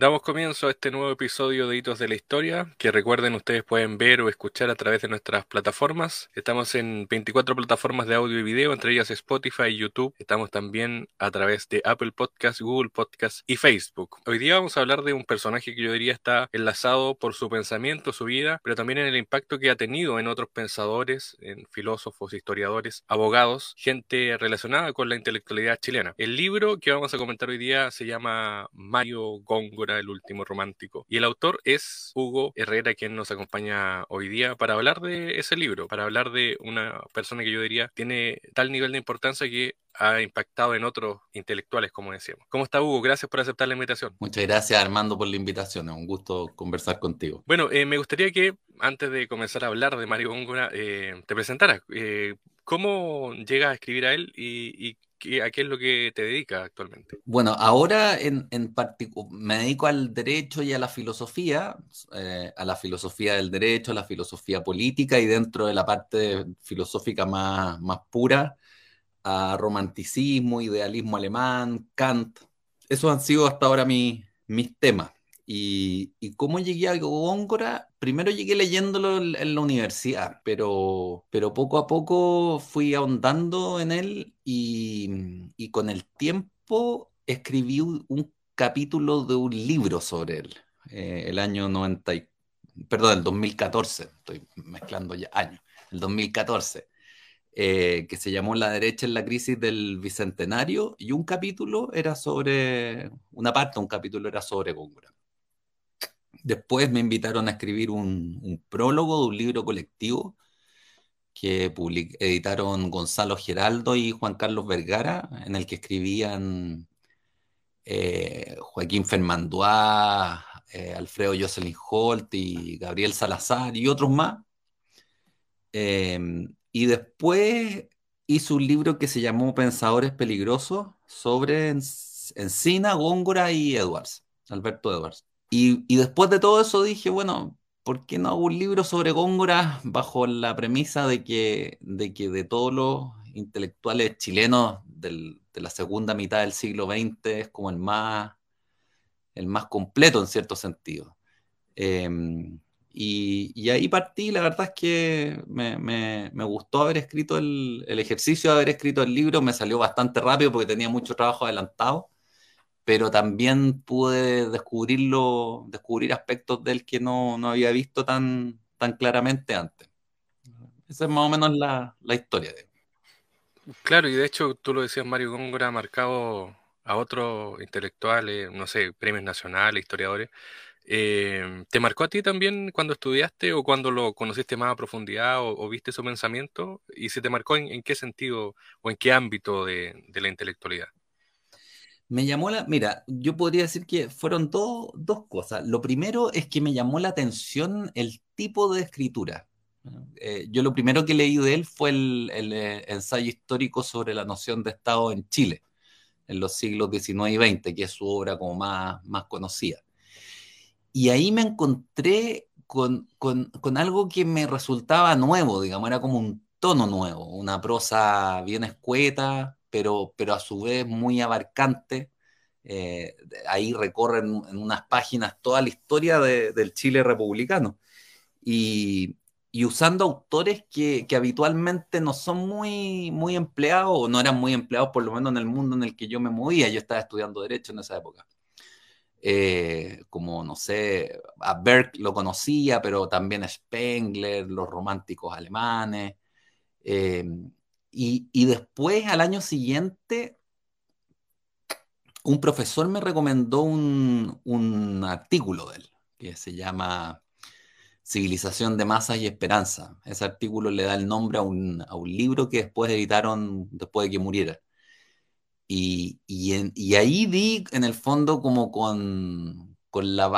Damos comienzo a este nuevo episodio de Hitos de la Historia, que recuerden ustedes pueden ver o escuchar a través de nuestras plataformas. Estamos en 24 plataformas de audio y video, entre ellas Spotify y YouTube. Estamos también a través de Apple Podcasts, Google Podcasts y Facebook. Hoy día vamos a hablar de un personaje que yo diría está enlazado por su pensamiento, su vida, pero también en el impacto que ha tenido en otros pensadores, en filósofos, historiadores, abogados, gente relacionada con la intelectualidad chilena. El libro que vamos a comentar hoy día se llama Mario Góngora el último romántico. Y el autor es Hugo Herrera, quien nos acompaña hoy día para hablar de ese libro, para hablar de una persona que yo diría tiene tal nivel de importancia que ha impactado en otros intelectuales, como decíamos. ¿Cómo está Hugo? Gracias por aceptar la invitación. Muchas gracias Armando por la invitación, es un gusto conversar contigo. Bueno, eh, me gustaría que antes de comenzar a hablar de Mario Góngora, eh, te presentaras. Eh, ¿Cómo llegas a escribir a él y, y ¿A qué es lo que te dedicas actualmente? Bueno, ahora en, en me dedico al derecho y a la filosofía, eh, a la filosofía del derecho, a la filosofía política y dentro de la parte filosófica más, más pura, a romanticismo, idealismo alemán, Kant. Esos han sido hasta ahora mis temas. Y, cómo llegué a Góngora, primero llegué leyéndolo en la universidad, pero, pero poco a poco fui ahondando en él y, con el tiempo escribí un, capítulo de un libro sobre él, eh, el año 90, perdón, el 2014, estoy mezclando ya años, el 2014. Eh, que se llamó La derecha en la crisis del Bicentenario, y un capítulo era sobre, una parte, un capítulo era sobre Góngora. Después me invitaron a escribir un, prólogo de un libro colectivo que editaron Gonzalo Geraldo y Juan Carlos Vergara, en el que escribían eh, Joaquín Fermanduá, eh, Alfredo Jocelyn Holt y Gabriel Salazar y otros más. Em, y después hizo un libro que se llamó Pensadores Peligrosos sobre Encina, Góngora y Edwards, Alberto Edwards. Y, después de todo eso dije, bueno, ¿por qué no hago un libro sobre Góngora bajo la premisa de que de, que de todos los intelectuales chilenos de la segunda mitad del siglo XX es como el más, el más completo en cierto sentido? Em, y, ahí partí, la verdad es que me, gustó haber escrito el, el, ejercicio de haber escrito el libro, me salió bastante rápido porque tenía mucho trabajo adelantado pero también pude descubrirlo, descubrir aspectos del que no, no, había visto tan, tan claramente antes. Esa es más o menos la, la historia. De... Claro, y de hecho tú lo decías, Mario Góngora ha marcado a otros intelectuales, no sé, premios nacionales, historiadores. Eh, ¿Te marcó a ti también cuando estudiaste o cuando lo conociste más a profundidad o, viste su pensamiento? ¿Y si te marcó en, qué sentido o en qué ámbito de, de la intelectualidad? Me llamó la, mira, yo podría decir que fueron dos cosas. Lo primero es que me llamó la atención el tipo de escritura. Eh, yo lo primero que leí de él fue el, eh, ensayo histórico sobre la noción de Estado en Chile, en los siglos XIX y XX, que es su obra como más, más conocida. Y ahí me encontré con, con algo que me resultaba nuevo, digamos, era como un tono nuevo, una prosa bien escueta, pero, pero a su vez muy abarcante. Eh, ahí recorren en unas páginas toda la historia del Chile republicano. Y, usando autores que, habitualmente no son muy, muy empleados, o no eran muy empleados por lo menos en el mundo en el que yo me movía. Yo estaba estudiando Derecho en esa época. Eh, como, no sé, a Berg lo conocía, pero también Spengler, los románticos alemanes. Eh, y, después, al año siguiente, un profesor me recomendó un, artículo de él, que se llama Civilización de Masas y Esperanza. Ese artículo le da el nombre a un, libro que después editaron después de que muriera. Y, ahí di, en el fondo, como con, la,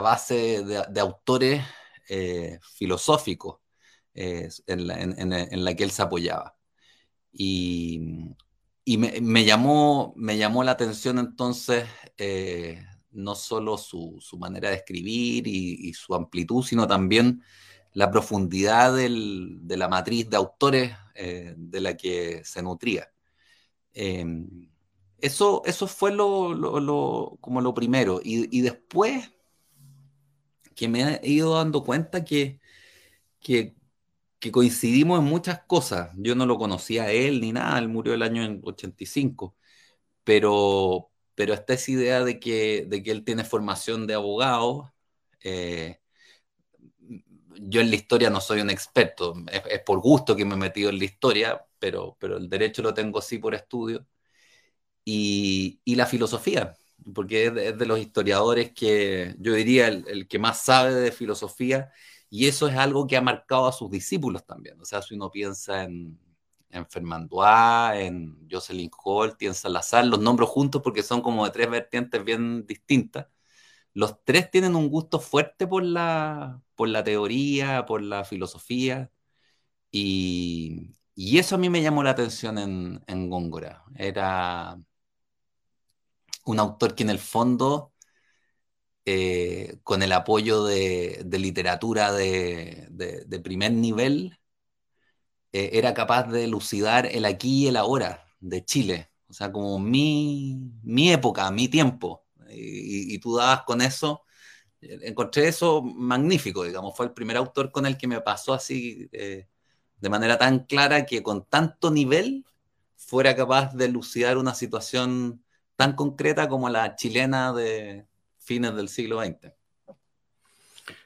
base de, autores eh, filosóficos eh, en la que él se apoyaba. Y, me, llamó, me llamó la atención entonces eh, no solo su, manera de escribir y, su amplitud, sino también la profundidad de la matriz de autores eh, de la que se nutría. Em, eso, eso fue lo, como lo primero. Y, después que me he ido dando cuenta que, que, coincidimos en muchas cosas. Yo no lo conocía él ni nada, él murió el año 85, pero, pero esta es idea de que, de que él tiene formación de abogado. Eh, yo en la historia no soy un experto, es, por gusto que me he metido en la historia, pero, pero el derecho lo tengo sí por estudio. Y, y la filosofía, porque es de, los historiadores que yo diría el, que más sabe de filosofía, y eso es algo que ha marcado a sus discípulos también. O sea, si uno piensa en, en Fermandois, en Jocelyn Holt y en Salazar, los nombro juntos porque son como de tres vertientes bien distintas los tres tienen un gusto fuerte por la, por la teoría, por la filosofía, y, eso a mí me llamó la atención en, Góngora. Era un autor que en el fondo, eh, con el apoyo de, literatura de, primer nivel, eh, era capaz de elucidar el aquí y el ahora de Chile. O sea, como mi, mi época, mi tiempo y, tú dabas con eso. Encontré eso magnífico, digamos, fue el primer autor con el que me pasó así eh, de manera tan clara que con tanto nivel fuera capaz de lucidar una situación tan concreta como la chilena de fines del siglo XX.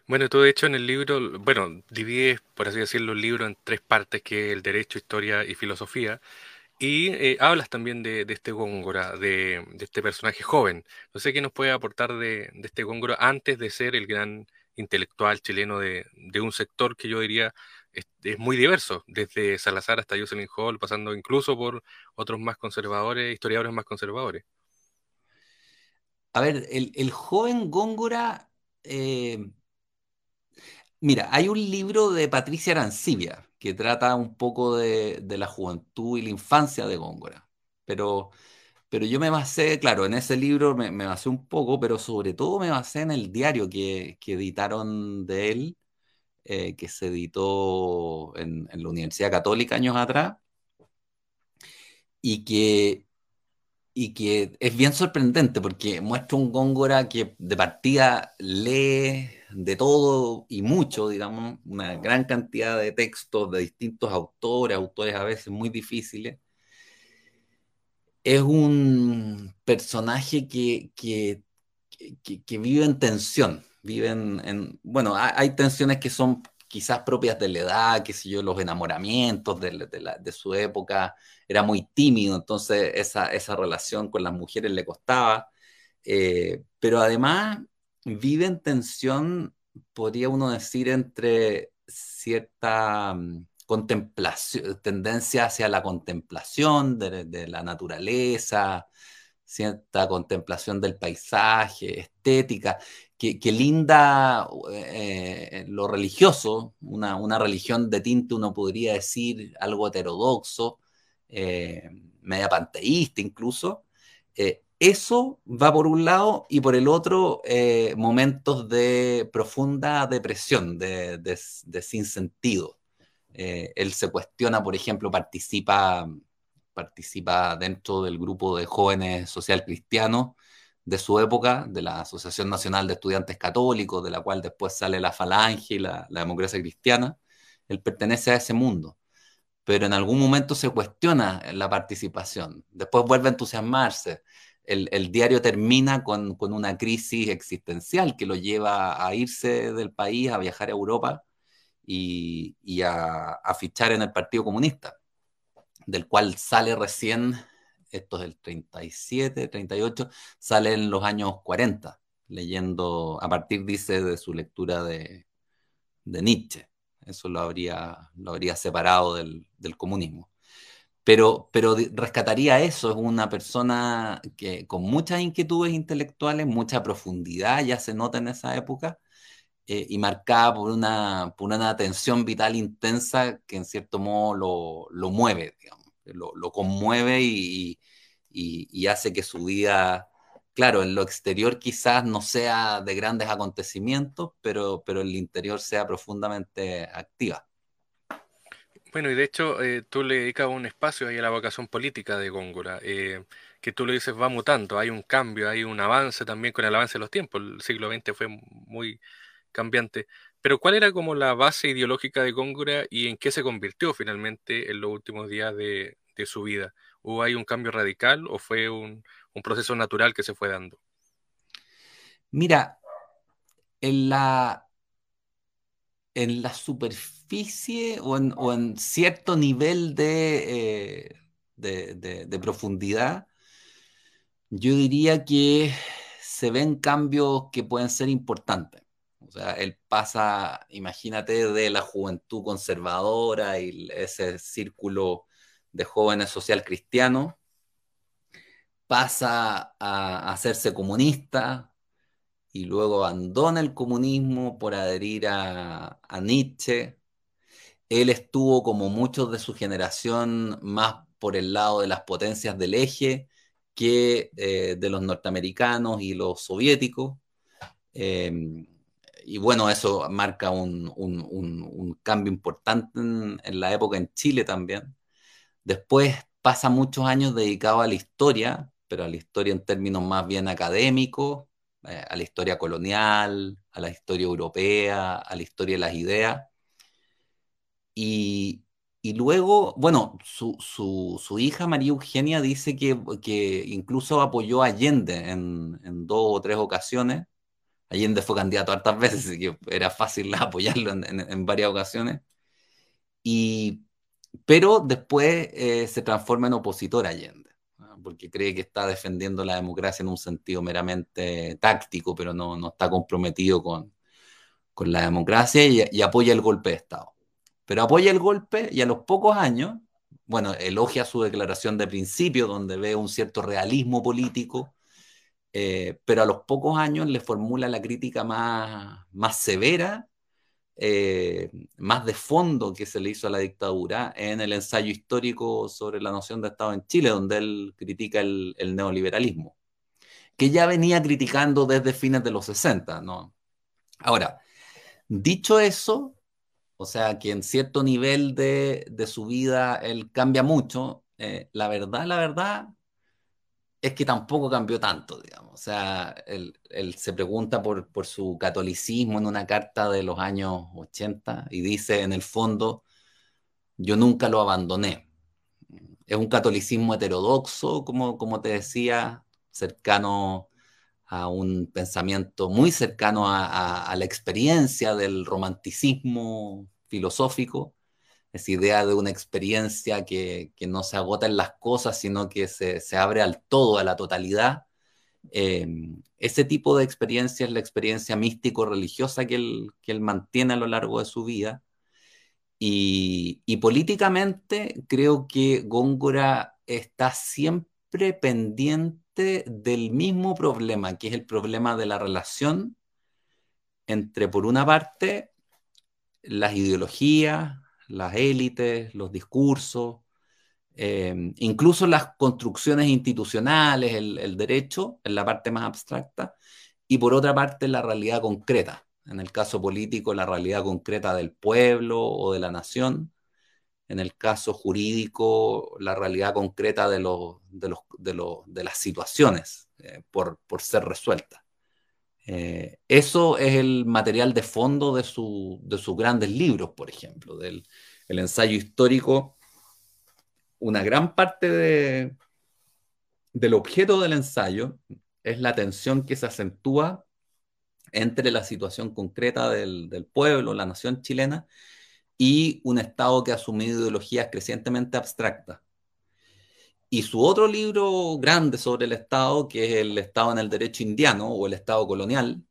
Bueno, tú de hecho en el libro, bueno, divides, por así decirlo, el libro en tres partes, que es el derecho, historia y filosofía. Y eh, hablas también de, este Góngora, de, este personaje joven. No sé qué nos puede aportar de, este Góngora antes de ser el gran intelectual chileno de, un sector que yo diría es, muy diverso, desde Salazar hasta Jocelyn Hall, pasando incluso por otros más conservadores, historiadores más conservadores. A ver, el, joven Góngora, eh, mira, hay un libro de Patricia Arancibia que trata un poco de, la juventud y la infancia de Góngora. Pero, pero yo me basé, claro, en ese libro me, basé un poco, pero sobre todo me basé en el diario que, editaron de él, eh, que se editó en, la Universidad Católica años atrás, y que, y que es bien sorprendente porque muestra un Góngora que de partida lee de todo y mucho, digamos, una gran cantidad de textos de distintos autores, autores a veces muy difíciles. Es un personaje que, que, que, vive en tensión, vive en, bueno, hay, tensiones que son quizás propias de la edad, qué sé yo, los enamoramientos de, su época, era muy tímido, entonces esa, esa relación con las mujeres le costaba, eh, pero además vive en tensión, podría uno decir, entre cierta mm, contemplación, tendencia hacia la contemplación de, la naturaleza, cierta contemplación del paisaje, estética, que, linda eh, lo religioso, una, religión de tinte, uno podría decir algo heterodoxo, eh, media panteísta incluso, eh, eso va por un lado y por el otro eh, momentos de profunda depresión, de, de, sinsentido. Eh, él se cuestiona, por ejemplo, participa, participa dentro del grupo de jóvenes social cristianos de su época, de la Asociación Nacional de Estudiantes Católicos, de la cual después sale la Falange y la, democracia cristiana. Él pertenece a ese mundo. Pero en algún momento se cuestiona la participación, después vuelve a entusiasmarse, el, diario termina con, una crisis existencial que lo lleva a irse del país, a viajar a Europa y, a, fichar en el Partido Comunista, del cual sale recién, esto es del 37, 38, sale en los años 40, leyendo, a partir, dice, de su lectura de, Nietzsche. Eso lo habría, lo habría separado del comunismo. Pero, pero rescataría eso, es una persona que con muchas inquietudes intelectuales, mucha profundidad, ya se nota en esa época, eh, y marcada por una, por una atención vital intensa que en cierto modo lo, lo mueve, digamos, lo, lo conmueve y, hace que su vida, claro, en lo exterior quizás no sea de grandes acontecimientos, pero, pero en el interior sea profundamente activa. Bueno, y de hecho eh, tú le dedicas un espacio ahí a la vocación política de Góngora. Eh, que tú lo dices va mutando, hay un cambio, hay un avance también con el avance de los tiempos. El siglo XX fue muy cambiante. Pero ¿cuál era como la base ideológica de Góngora y en qué se convirtió finalmente en los últimos días de, su vida? ¿Hubo ahí un cambio radical o fue un, proceso natural que se fue dando? Mira, en la, superficie o en, cierto nivel eh, de, profundidad, yo diría que se ven cambios que pueden ser importantes. O sea, él pasa, imagínate, de la juventud conservadora y ese círculo de jóvenes social cristianos, pasa a hacerse comunista y luego abandona el comunismo por adherir a, Nietzsche. Él estuvo, como muchos de su generación, más por el lado de las potencias del eje que eh, de los norteamericanos y los soviéticos. Em, y bueno, eso marca un, cambio importante en, la época en Chile también. Después pasa muchos años dedicado a la historia, pero a la historia en términos más bien académicos, eh, a la historia colonial, a la historia europea, a la historia de las ideas. Y, luego, bueno, su, hija María Eugenia dice que, que incluso apoyó a Allende en, en dos o tres ocasiones Allende fue candidato hartas veces, así que era fácil apoyarlo en, varias ocasiones. Y, pero después eh, se transforma en opositor a Allende, porque cree que está defendiendo la democracia en un sentido meramente táctico, pero no, no está comprometido con, con la democracia y, y, apoya el golpe de Estado. Pero apoya el golpe y a los pocos años, bueno, elogia su declaración de principio, donde ve un cierto realismo político eh, pero a los pocos años le formula la crítica más, más severa, eh, más de fondo que se le hizo a la dictadura en el ensayo histórico sobre la noción de Estado en Chile, donde él critica el, neoliberalismo, que ya venía criticando desde fines de los 60, ¿no? Ahora, dicho eso, o sea, que en cierto nivel de, su vida él cambia mucho, eh, la verdad, la verdad, es que tampoco cambió tanto, digamos. O sea, él, se pregunta por, por, su catolicismo en una carta de los años 80 y dice, en el fondo, yo nunca lo abandoné. Es un catolicismo heterodoxo, como, como te decía, cercano a un pensamiento muy cercano a la experiencia del romanticismo filosófico esa idea de una experiencia que, no se agota en las cosas, sino que se, abre al todo, a la totalidad. Em, ese tipo de experiencia es la experiencia místico-religiosa que él, que él mantiene a lo largo de su vida. Y, y, políticamente creo que Góngora está siempre pendiente del mismo problema, que es el problema de la relación entre, por una parte, las ideologías, las élites, los discursos, eh, incluso las construcciones institucionales, el, derecho, en la parte más abstracta, y por otra parte la realidad concreta, en el caso político la realidad concreta del pueblo o de la nación, en el caso jurídico la realidad concreta de, de, las situaciones eh, por, por ser resueltas. Eh, eso es el material de fondo de, sus grandes libros, por ejemplo, del el ensayo histórico. Una gran parte del objeto del ensayo es la tensión que se acentúa entre la situación concreta del, del pueblo, la nación chilena, y un Estado que ha asumido ideologías crecientemente abstractas y su otro libro grande sobre el Estado, que es el Estado en el Derecho Indiano o el Estado colonial,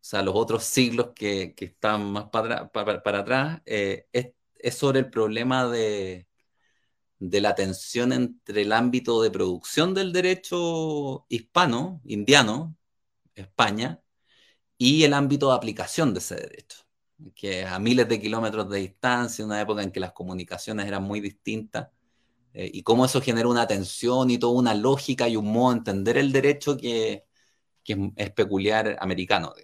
o sea, los otros siglos que, están más para, para, atrás, eh, es, sobre el problema de, de la tensión entre el ámbito de producción del derecho hispano, indiano, España, y el ámbito de aplicación de ese derecho, que a miles de kilómetros de distancia, en una época en que las comunicaciones eran muy distintas, eh, y cómo eso genera una tensión y toda una lógica y un modo de entender el derecho que, es peculiar americano.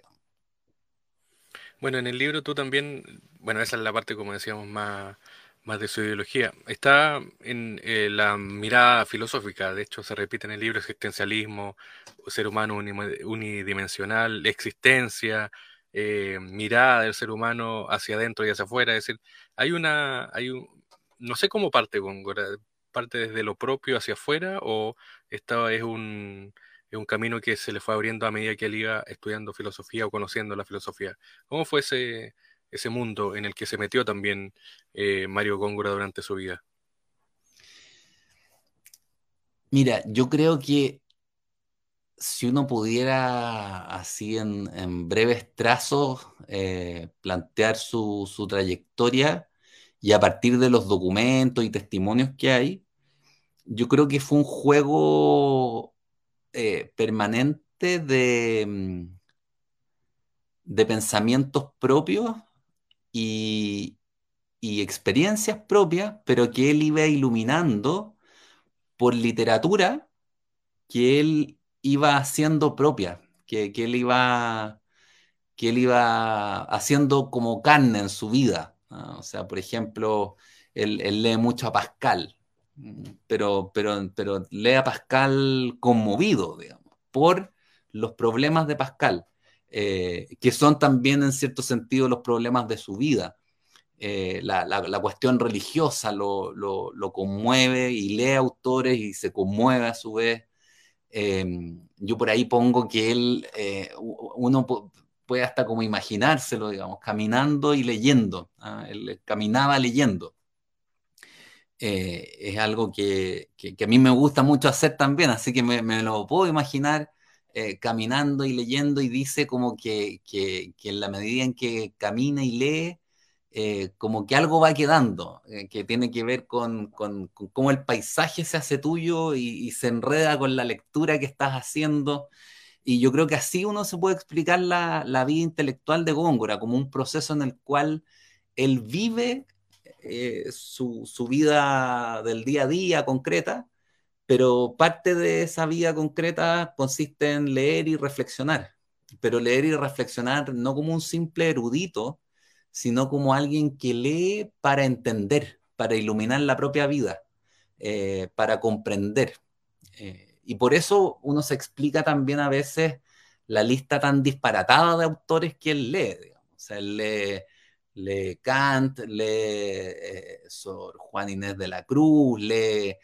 Bueno, en el libro tú también, bueno, esa es la parte, como decíamos, más, Más de su ideología. Está en eh, la mirada filosófica, de hecho se repite en el libro existencialismo, ser humano unidimensional, existencia, eh, mirada del ser humano hacia adentro y hacia afuera. Es decir, hay una, hay un, no sé cómo parte parte desde lo propio hacia afuera o esta es un, es un camino que se le fue abriendo a medida que él iba estudiando filosofía o conociendo la filosofía. ¿Cómo fue ese, ese mundo en el que se metió también eh, Mario Góngora durante su vida? Mira, yo creo que si uno pudiera así en, breves trazos eh, plantear su, trayectoria y a partir de los documentos y testimonios que hay, yo creo que fue un juego eh, permanente de, mm, de pensamientos propios y, experiencias propias, pero que él iba iluminando por literatura que él iba haciendo propia, que, él iba que él iba haciendo como carne en su vida. O sea, por ejemplo, él, lee mucho a Pascal, pero, pero, pero lee a Pascal conmovido, digamos, por los problemas de Pascal. Eh, que son también en cierto sentido los problemas de su vida. Eh, la, cuestión religiosa lo, conmueve y lee autores y se conmueve a su vez. Em, yo por ahí pongo que él, eh, uno puede hasta como imaginárselo, digamos, caminando y leyendo. ¿ah? Él caminaba leyendo. Es algo que, a mí me gusta mucho hacer también, así que me, lo puedo imaginar eh, caminando y leyendo y dice como que, en la medida en que camina y lee, eh, como que algo va quedando, eh, que tiene que ver con, cómo el paisaje se hace tuyo y, se enreda con la lectura que estás haciendo. Y yo creo que así uno se puede explicar la, la vida intelectual de Góngora, como un proceso en el cual él vive su, su, vida del día a día concreta, pero parte de esa vida concreta consiste en leer y reflexionar, pero leer y reflexionar no como un simple erudito, sino como alguien que lee para entender, para iluminar la propia vida, eh, para comprender. Eh, y por eso uno se explica también a veces la lista tan disparatada de autores que él lee. O sea, él lee, Kant, lee eh, Sor Juan Inés de la Cruz, lee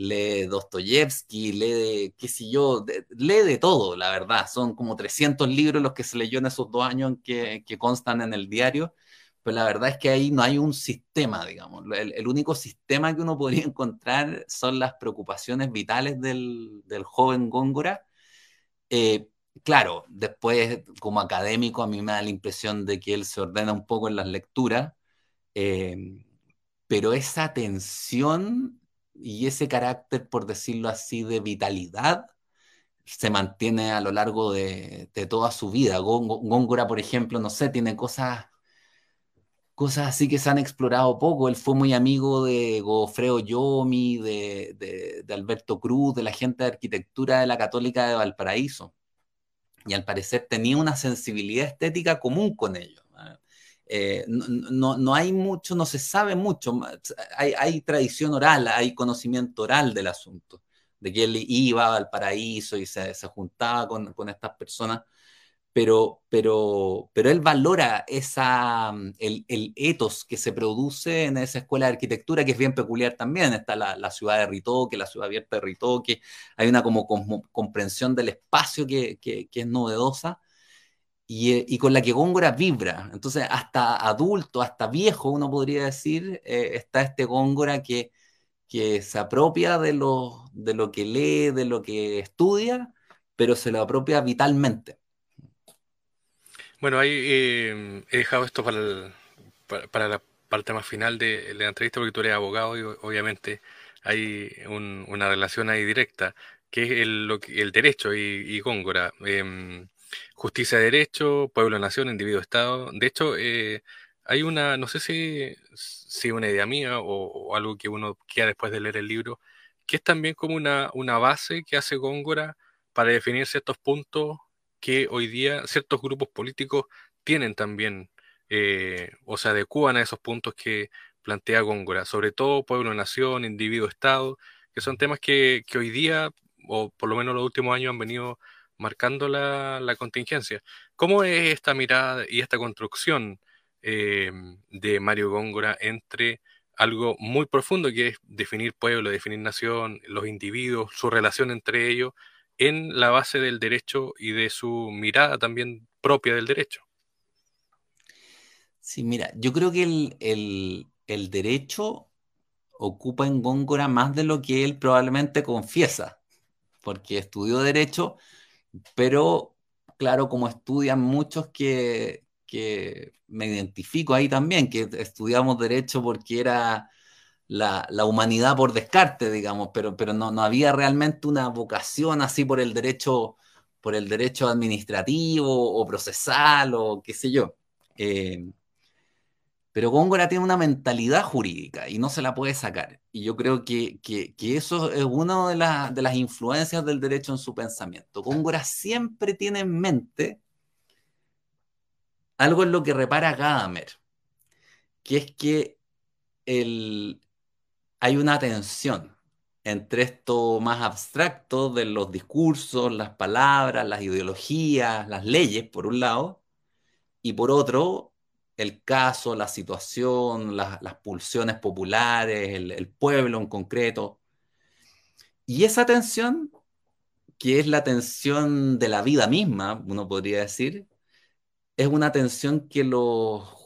lee Dostoyevsky, lee, qué sé yo, lee de todo, la verdad. Son como 300 libros los que se leyó en esos dos años que, constan en el diario, pero la verdad es que ahí no hay un sistema, digamos. El, único sistema que uno podría encontrar son las preocupaciones vitales del, joven Góngora. Eh, claro, después como académico a mí me da la impresión de que él se ordena un poco en las lecturas, eh, pero esa tensión y ese carácter, por decirlo así, de vitalidad se mantiene a lo largo de, toda su vida. Góngora, por ejemplo, no sé, tiene cosas, cosas así que se han explorado poco. Él fue muy amigo de Gofreo Yomi, de, de Alberto Cruz, de la gente de arquitectura de la Católica de Valparaíso. Y al parecer tenía una sensibilidad estética común con ellos. Eh, no, hay mucho, no se sabe mucho, hay, tradición oral, hay conocimiento oral del asunto, de que él iba al paraíso y se, juntaba con, estas personas, pero, pero, pero él valora esa, el, el, etos que se produce en esa escuela de arquitectura, que es bien peculiar también, está la, ciudad de Ritoque, la ciudad abierta de Ritoque, hay una como, comprensión del espacio que, que es novedosa eh, y, con la que Góngora vibra. Entonces, hasta adulto, hasta viejo, uno podría decir, eh, está este Góngora que, que se apropia de lo, de lo que lee, de lo que estudia, pero se lo apropia vitalmente. Bueno, ahí eh, he dejado esto para, para, la parte más final de, la entrevista, porque tú eres abogado y obviamente hay una relación ahí directa, que es el, lo, el derecho y, y Góngora. Em, justicia, derecho, pueblo, nación, individuo, estado. De hecho, eh, hay una, no sé si, si una idea mía o, algo que uno queda después de leer el libro, que es también como una, una base que hace Góngora para definir ciertos puntos que hoy día ciertos grupos políticos tienen también, eh, o se adecúan a esos puntos que plantea Góngora, sobre todo pueblo-nación, individuo-estado, que son temas que, que, hoy día, o por lo menos los últimos años, han venido marcando la, la contingencia. ¿Cómo es esta mirada y esta construcción eh, de Mario Góngora entre algo muy profundo que es definir pueblo, definir nación, los individuos, su relación entre ellos, en la base del derecho y de su mirada también propia del derecho? Sí, mira, yo creo que el, el derecho ocupa en Góngora más de lo que él probablemente confiesa, porque estudió derecho, pero claro, como estudian muchos que, que me identifico ahí también, que estudiamos derecho porque era la, humanidad por descarte, digamos, pero, pero no, no había realmente una vocación así por el derecho, por el derecho administrativo o procesal o qué sé yo. Eh, pero Góngora tiene una mentalidad jurídica y no se la puede sacar. Y yo creo que, eso es una de, de, las influencias del derecho en su pensamiento. Góngora siempre tiene en mente algo en lo que repara Gadamer, que es que hay una tensión entre esto más abstracto de los discursos, las palabras, las ideologías, las leyes, por un lado, y por otro, el caso, la situación, las pulsiones populares, el, pueblo en concreto. Y esa tensión, que es la tensión de la vida misma, uno podría decir, es una tensión que los,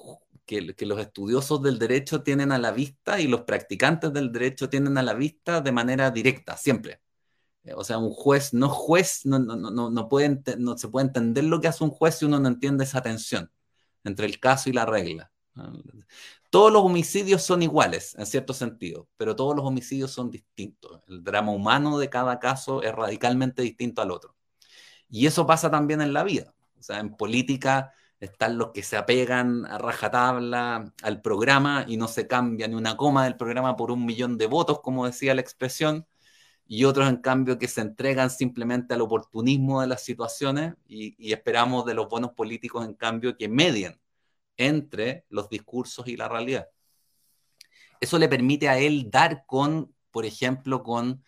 que, los estudiosos del derecho tienen a la vista y los practicantes del derecho tienen a la vista de manera directa, siempre. O sea, un juez no juez, no, no, no, no, puede, no se puede entender lo que hace un juez si uno no entiende esa tensión entre el caso y la regla. Todos los homicidios son iguales, en cierto sentido, pero todos los homicidios son distintos. El drama humano de cada caso es radicalmente distinto al otro. Y eso pasa también en la vida. O sea, en política están los que se apegan a rajatabla al programa y no se cambia ni una coma del programa por un millón de votos, como decía la expresión, y otros en cambio que se entregan simplemente al oportunismo de las situaciones y, esperamos de los buenos políticos en cambio que medien entre los discursos y la realidad. Eso le permite a él dar con, por ejemplo, con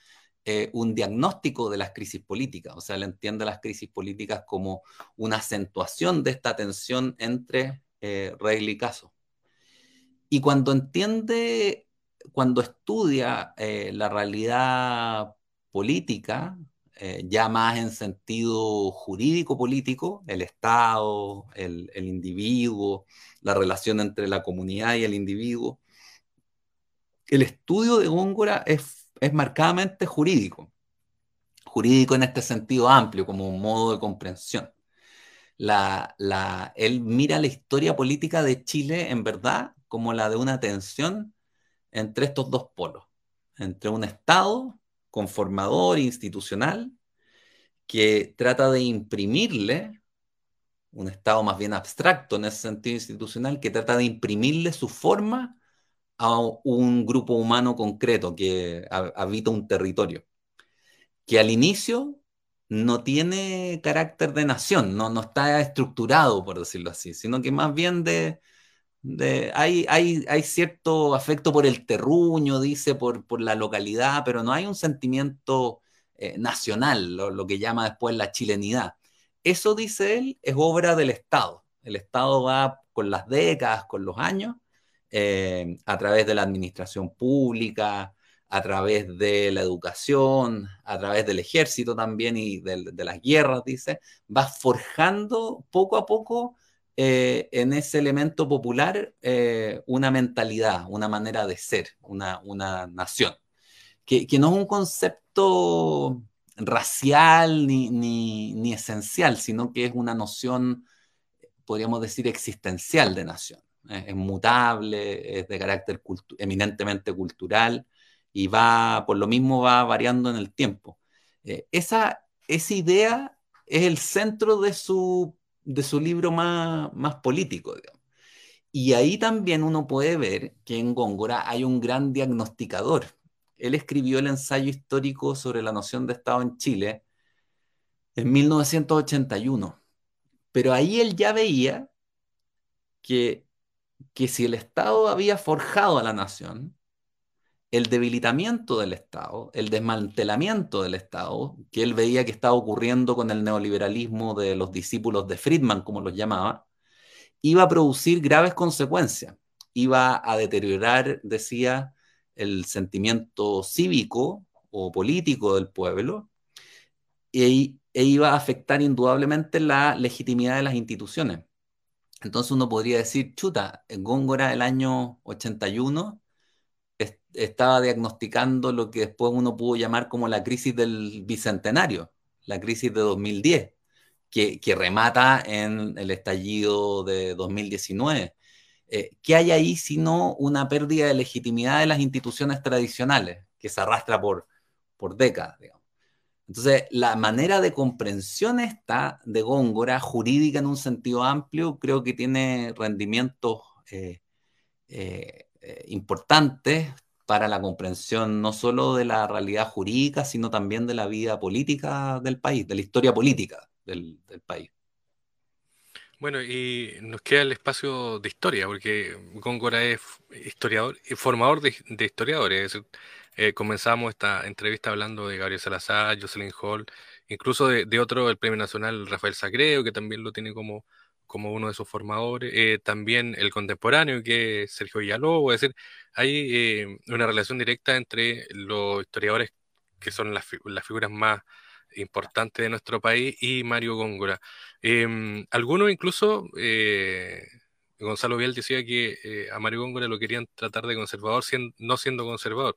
eh, un diagnóstico de las crisis políticas, o sea, él entiende las crisis políticas como una acentuación de esta tensión entre eh, regla y caso. Y cuando entiende cuando estudia eh, la realidad política, eh, ya más en sentido jurídico-político, el Estado, el, individuo, la relación entre la comunidad y el individuo, el estudio de Góngora es, es marcadamente jurídico, jurídico en este sentido amplio, como un modo de comprensión. La, la, él mira la historia política de Chile en verdad como la de una tensión entre estos dos polos, entre un Estado conformador institucional que trata de imprimirle, un Estado más bien abstracto en ese sentido institucional, que trata de imprimirle su forma a un grupo humano concreto que habita un territorio, que al inicio no tiene carácter de nación, no, no está estructurado, por decirlo así, sino que más bien de, hay, hay, cierto afecto por el terruño, dice, por, la localidad, pero no hay un sentimiento eh, nacional, lo, que llama después la chilenidad. Eso, dice él, es obra del Estado. El Estado va con las décadas, con los años, eh, a través de la administración pública, a través de la educación, a través del ejército también y de, las guerras, dice, va forjando poco a poco eh, en ese elemento popular eh, una mentalidad, una manera de ser, una, nación, que, no es un concepto racial ni, esencial, sino que es una noción, podríamos decir, existencial de nación. Es, mutable, es de carácter eminentemente cultural y va, por lo mismo, va variando en el tiempo. Eh, esa, esa idea es el centro de su de su libro más, más político. Y ahí también uno puede ver que en Góngora hay un gran diagnosticador. Él escribió el ensayo histórico sobre la noción de Estado en Chile en 1981. Pero ahí él ya veía que que si el Estado había forjado a la nación, el debilitamiento del Estado, el desmantelamiento del Estado, que él veía que estaba ocurriendo con el neoliberalismo de los discípulos de Friedman, como los llamaba, iba a producir graves consecuencias. Iba a deteriorar, decía, el sentimiento cívico o político del pueblo e, e iba a afectar indudablemente la legitimidad de las instituciones. Entonces uno podría decir, chuta, en Góngora el año 81 estaba diagnosticando lo que después uno pudo llamar como la crisis del bicentenario, la crisis de 2010, que, que remata en el estallido de 2019. Eh, ¿Qué hay ahí sino una pérdida de legitimidad de las instituciones tradicionales que se arrastra por, por décadas? Entonces, la manera de comprensión esta de Góngora, jurídica en un sentido amplio, creo que tiene rendimientos eh, eh, importantes para la comprensión no solo de la realidad jurídica, sino también de la vida política del país, de la historia política del, país. Bueno, y nos queda el espacio de historia, porque Góngora es historiador, formador de, historiadores. Eh, comenzamos esta entrevista hablando de Gabriel Salazar, Jocelyn Hall, incluso de, otro, el Premio Nacional Rafael Sacreo, que también lo tiene como, como uno de sus formadores, eh, también el contemporáneo que es Sergio Villalobos, es decir, hay eh, una relación directa entre los historiadores que son las, figuras más importantes de nuestro país y Mario Góngora. Em, algunos incluso, eh, Gonzalo Vial decía que a Mario Góngora lo querían tratar de conservador no siendo conservador.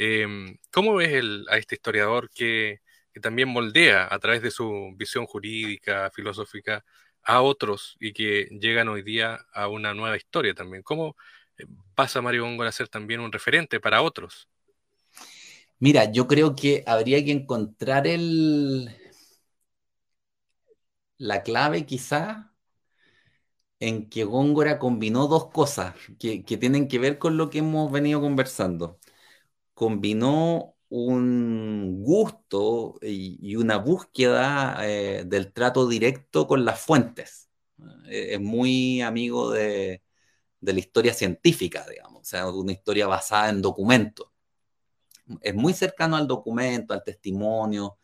Em, ¿Cómo ves a este historiador que, también moldea a través de su visión jurídica, filosófica, a otros y que llegan hoy día a una nueva historia también. ¿Cómo eh, pasa Mario Góngora a ser también un referente para otros? Mira, yo creo que habría que encontrar el, la clave quizá en que Góngora combinó dos cosas que, tienen que ver con lo que hemos venido conversando. Combinó un gusto y, una búsqueda eh, del trato directo con las fuentes. Eh, es muy amigo de, la historia científica, digamos, o sea, una historia basada en documentos. Es muy cercano al documento, al testimonio.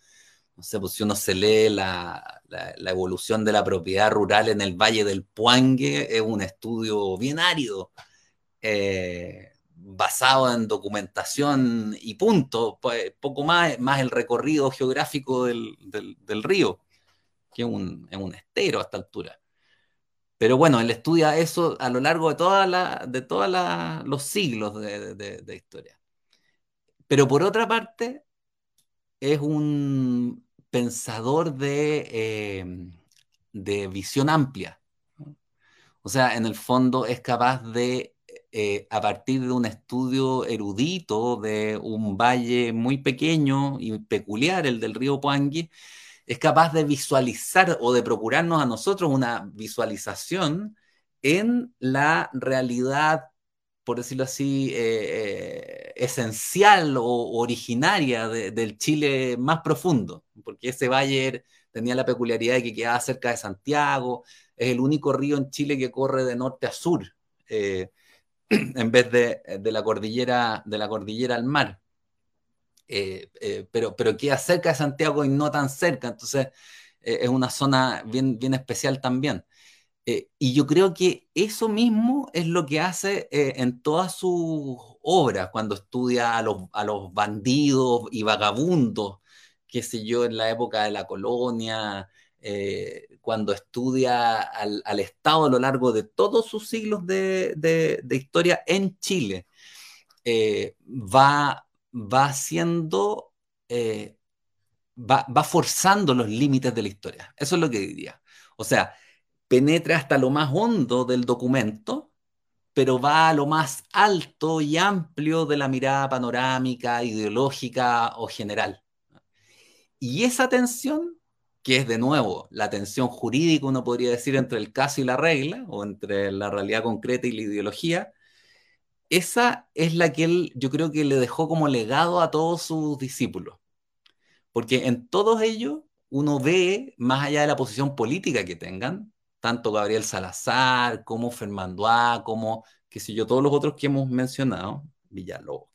No sé, pues si uno se lee la, evolución de la propiedad rural en el Valle del Puangue, es un estudio bien árido. Eh, basado en documentación y punto, pues, poco más, más el recorrido geográfico del, río, que es un, estero a esta altura. Pero bueno, él estudia eso a lo largo de, toda de todos los siglos de, historia. Pero por otra parte, es un pensador de, eh, de visión amplia. O sea, en el fondo es capaz de eh, a partir de un estudio erudito de un valle muy pequeño y peculiar, el del río Puangui, es capaz de visualizar o de procurarnos a nosotros una visualización en la realidad, por decirlo así, eh, eh, esencial o originaria del Chile más profundo, porque ese valle tenía la peculiaridad de que quedaba cerca de Santiago, es el único río en Chile que corre de norte a sur. en vez de, la cordillera, de la cordillera al mar. Eh, eh, pero, pero queda cerca de Santiago y no tan cerca, entonces eh, es una zona bien, bien especial también. y yo creo que eso mismo es lo que hace en todas sus obras, cuando estudia a los, a los bandidos y vagabundos, qué sé yo, en la época de la colonia, eh, cuando estudia al, Estado a lo largo de todos sus siglos de, historia en Chile, eh, va, va haciendo, eh, va, va, forzando los límites de la historia. Eso es lo que diría. O sea, penetra hasta lo más hondo del documento, pero va a lo más alto y amplio de la mirada panorámica, ideológica o general. Y esa tensión que es de nuevo la tensión jurídica, uno podría decir, entre el caso y la regla, o entre la realidad concreta y la ideología, esa es la que él yo creo que le dejó como legado a todos sus discípulos. Porque en todos ellos uno ve, más allá de la posición política que tengan, tanto Gabriel Salazar como Fernando A, como, qué sé yo, todos los otros que hemos mencionado, Villalobos.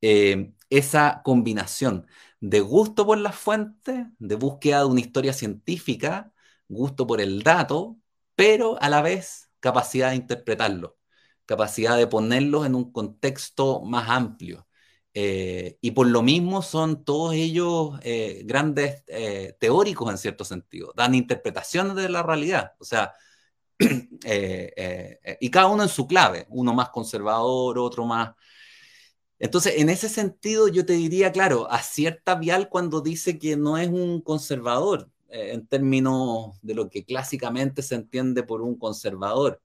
Eh, esa combinación de gusto por las fuentes, de búsqueda de una historia científica, gusto por el dato, pero a la vez capacidad de interpretarlo, capacidad de ponerlos en un contexto más amplio. Eh, y por lo mismo son todos ellos eh, grandes eh, teóricos en cierto sentido, dan interpretaciones de la realidad, o sea, y cada uno en su clave, uno más conservador, otro más entonces, en ese sentido, yo te diría, claro, acierta Vial cuando dice que no es un conservador, eh, en términos de lo que clásicamente se entiende por un conservador.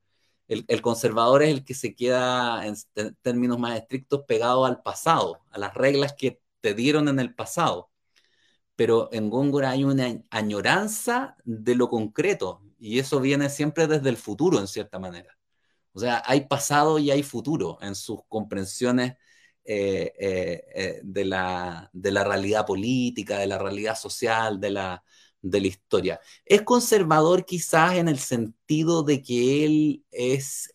El, conservador es el que se queda, en términos más estrictos, pegado al pasado, a las reglas que te dieron en el pasado. Pero en Góngora hay una añoranza de lo concreto, y eso viene siempre desde el futuro, en cierta manera. O sea, hay pasado y hay futuro en sus comprensiones eh, eh, eh, de, la, de, la, realidad política, de la realidad social, de la, de la historia. Es conservador quizás en el sentido de que él es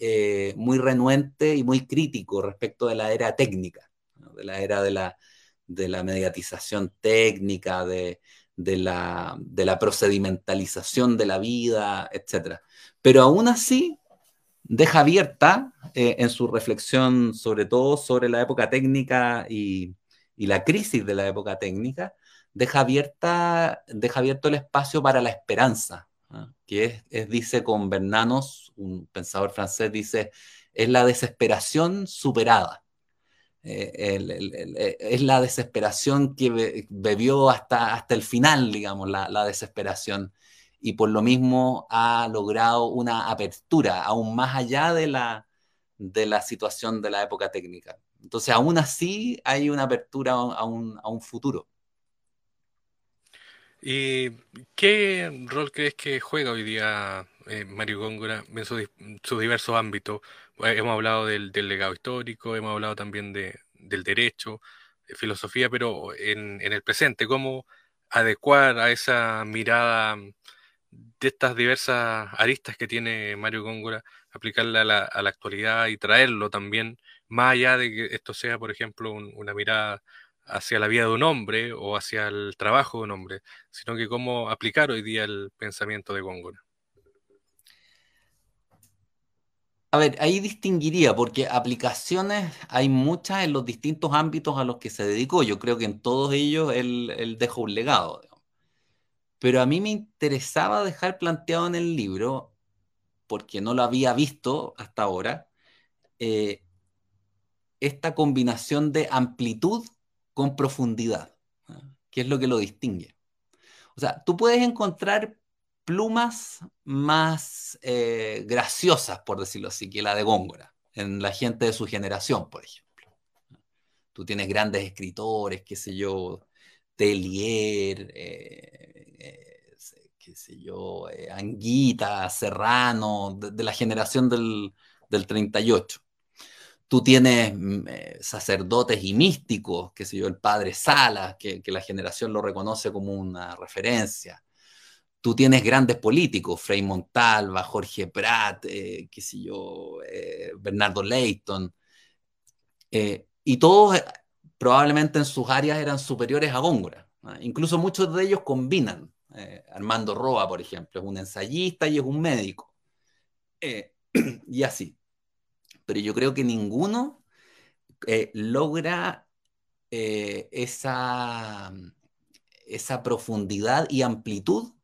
muy renuente y muy crítico respecto de la era técnica, de la era de la, de la mediatización técnica, de, de, la, de la procedimentalización de la vida, etc. Pero aún así deja abierta eh, en su reflexión, sobre todo sobre la época técnica y, la crisis de la época técnica, deja, abierta, deja abierto el espacio para la esperanza, que es, dice con Bernanos, un pensador francés, dice, es la desesperación superada. Eh, eh, es la desesperación que bebió hasta, hasta el final, digamos, la desesperación y por lo mismo ha logrado una apertura aún más allá de la, de la situación de la época técnica. Entonces, aún así hay una apertura a un, a un futuro. ¿Y qué rol crees que juega hoy día eh, Mario Góngora en sus diversos ámbitos? Eh, hemos hablado del, del, legado histórico, hemos hablado también de, del derecho, de filosofía, pero en, en el presente, ¿cómo adecuar a esa mirada de estas diversas aristas que tiene Mario Góngora, aplicarla a la, actualidad y traerlo también, más allá de que esto sea, por ejemplo, una mirada hacia la vida de un hombre o hacia el trabajo de un hombre, sino que cómo aplicar hoy día el pensamiento de Góngora. A ver, ahí distinguiría, porque aplicaciones hay muchas en los distintos ámbitos a los que se dedicó. Yo creo que en todos ellos él, él dejó un legado pero a mí me interesaba dejar planteado en el libro, porque no lo había visto hasta ahora, eh, esta combinación de amplitud con profundidad, que es lo que lo distingue. O sea, tú puedes encontrar plumas más eh, graciosas, por decirlo así, que la de Góngora, en la gente de su generación, por ejemplo. Tú tienes grandes escritores, qué sé yo, Telier, eh, qué sé yo, eh, Anguita, Serrano, de, la generación del, 38. Tú tienes mm, eh, sacerdotes y místicos, qué sé yo, el padre Salas, que, la generación lo reconoce como una referencia. Tú tienes grandes políticos, Frei Montalva, Jorge Prat, eh, qué sé yo, Bernardo Leighton, y todos probablemente en sus áreas eran superiores a Góngora. Incluso muchos de ellos combinan eh, Armando Roa, por ejemplo, es un ensayista y es un médico. Eh, y así. Pero yo creo que ninguno eh, logra esa, esa profundidad y amplitud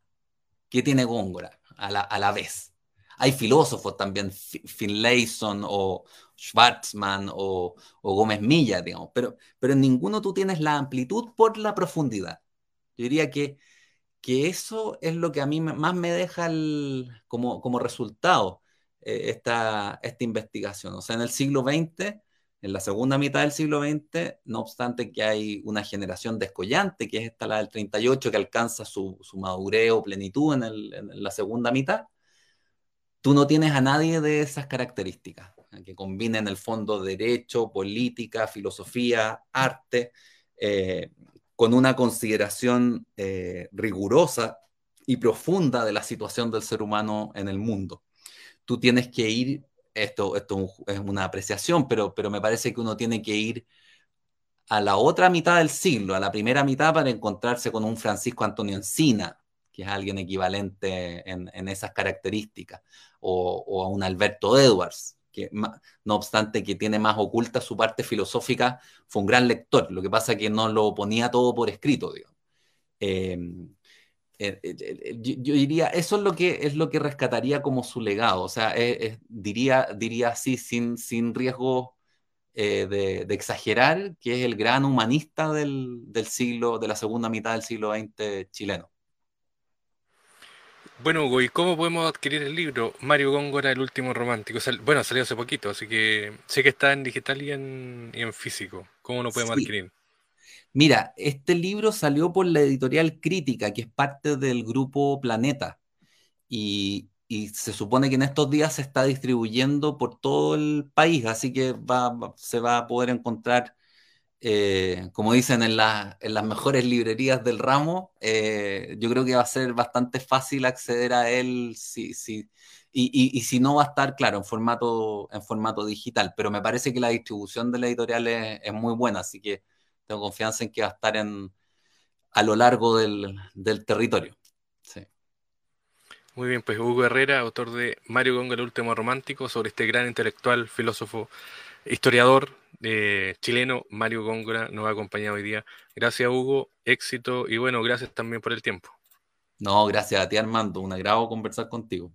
que tiene Góngora a la, vez. Hay filósofos también, Finlayson o Schwarzman o, o, Gómez Milla, digamos, pero, pero en ninguno tú tienes la amplitud por la profundidad. Yo diría que que eso es lo que a mí más me deja como, como resultado eh, esta, esta investigación. O sea, en el siglo XX, en la segunda mitad del siglo XX, no obstante que hay una generación descollante, que es esta la del 38, que alcanza su, su madurez o plenitud en, en, la segunda mitad, tú no tienes a nadie de esas características, que combinen en el fondo derecho, política, filosofía, arte. Eh, con una consideración eh, rigurosa y profunda de la situación del ser humano en el mundo. Tú tienes que ir, esto, esto es una apreciación, pero, pero me parece que uno tiene que ir a la otra mitad del siglo, a la primera mitad, para encontrarse con un Francisco Antonio Encina, que es alguien equivalente en, en esas características, o, a un Alberto Edwards, que no obstante que tiene más oculta su parte filosófica, fue un gran lector. Lo que pasa que no lo ponía todo por escrito, digamos. Eh, eh, eh, yo, diría, eso es lo que es lo que rescataría como su legado. O sea, diría, diría así, sin, sin riesgo de, exagerar, que es el gran humanista del, del siglo, de la segunda mitad del siglo XX chileno. Bueno, Hugo, ¿y cómo podemos adquirir el libro? Mario Góngora, El último romántico. bueno, salió hace poquito, así que sé que está en digital y en, y en físico. ¿Cómo lo podemos adquirir? Mira, este libro salió por la editorial Crítica, que es parte del grupo Planeta. Y, y se supone que en estos días se está distribuyendo por todo el país, así que va, se va a poder encontrar eh, como dicen en, las mejores librerías del ramo, eh, yo creo que va a ser bastante fácil acceder a él si, si, y, si no va a estar, claro, en formato, en formato digital, pero me parece que la distribución de la editorial es, muy buena, así que tengo confianza en que va a estar en, a lo largo del, territorio. Muy bien, pues Hugo Herrera, autor de Mario Gonga, el último romántico, sobre este gran intelectual, filósofo, historiador eh, chileno Mario Góngora nos ha acompañado hoy día. Gracias Hugo, éxito y bueno, gracias también por el tiempo. No, gracias a ti Armando, un agrado conversar contigo.